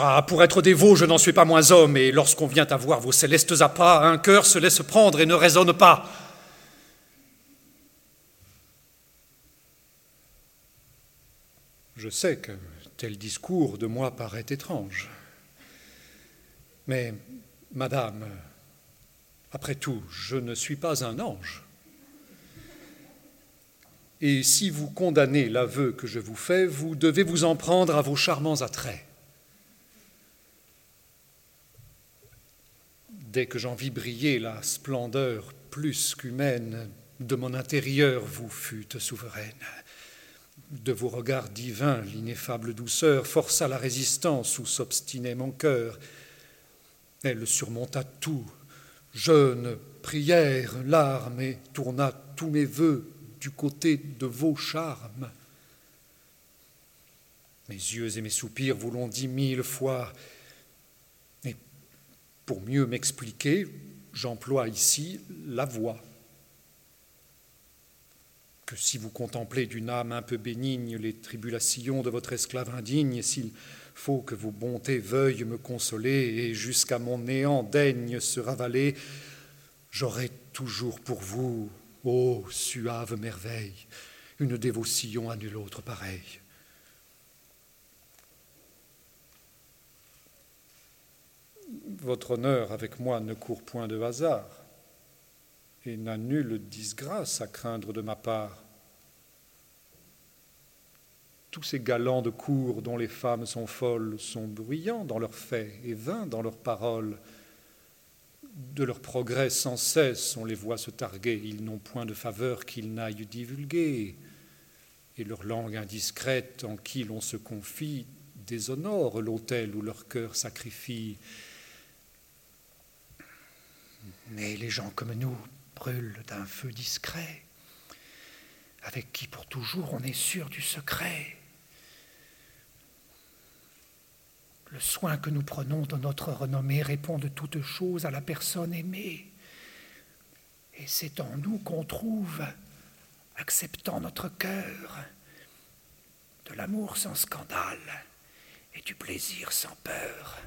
Ah, pour être dévot, je n'en suis pas moins homme, et lorsqu'on vient à voir vos célestes appâts, un cœur se laisse prendre et ne raisonne pas. Je sais que tel discours de moi paraît étrange. Mais, Madame, après tout, je ne suis pas un ange. Et si vous condamnez l'aveu que je vous fais, vous devez vous en prendre à vos charmants attraits. Dès que j'en vis briller la splendeur plus qu'humaine de mon intérieur, vous fûtes souveraine. De vos regards divins, l'ineffable douceur força la résistance où s'obstinait mon cœur. Elle surmonta tout, jeûne, prière, larmes, et tourna tous mes voeux du côté de vos charmes. Mes yeux et mes soupirs vous l'ont dit mille fois, pour mieux m'expliquer, j'emploie ici la voix que si vous contemplez d'une âme un peu bénigne les tribulations de votre esclave indigne, s'il faut que vos bontés veuillent me consoler et jusqu'à mon néant daignent se ravaler, j'aurai toujours pour vous, ô suave merveille, une dévotion à nul autre pareille. Votre honneur avec moi ne court point de hasard et n'a nulle disgrâce à craindre de ma part. Tous ces galants de cour dont les femmes sont folles sont bruyants dans leurs faits et vains dans leurs paroles. De leurs progrès sans cesse on les voit se targuer, ils n'ont point de faveur qu'ils n'aillent divulguer, et leur langue indiscrète en qui l'on se confie déshonore l'autel où leur cœur sacrifie. Mais les gens comme nous brûlent d'un feu discret, avec qui pour toujours on est sûr du secret. Le soin que nous prenons de notre renommée répond de toutes choses à la personne aimée. Et c'est en nous qu'on trouve, acceptant notre cœur, de l'amour sans scandale et du plaisir sans peur.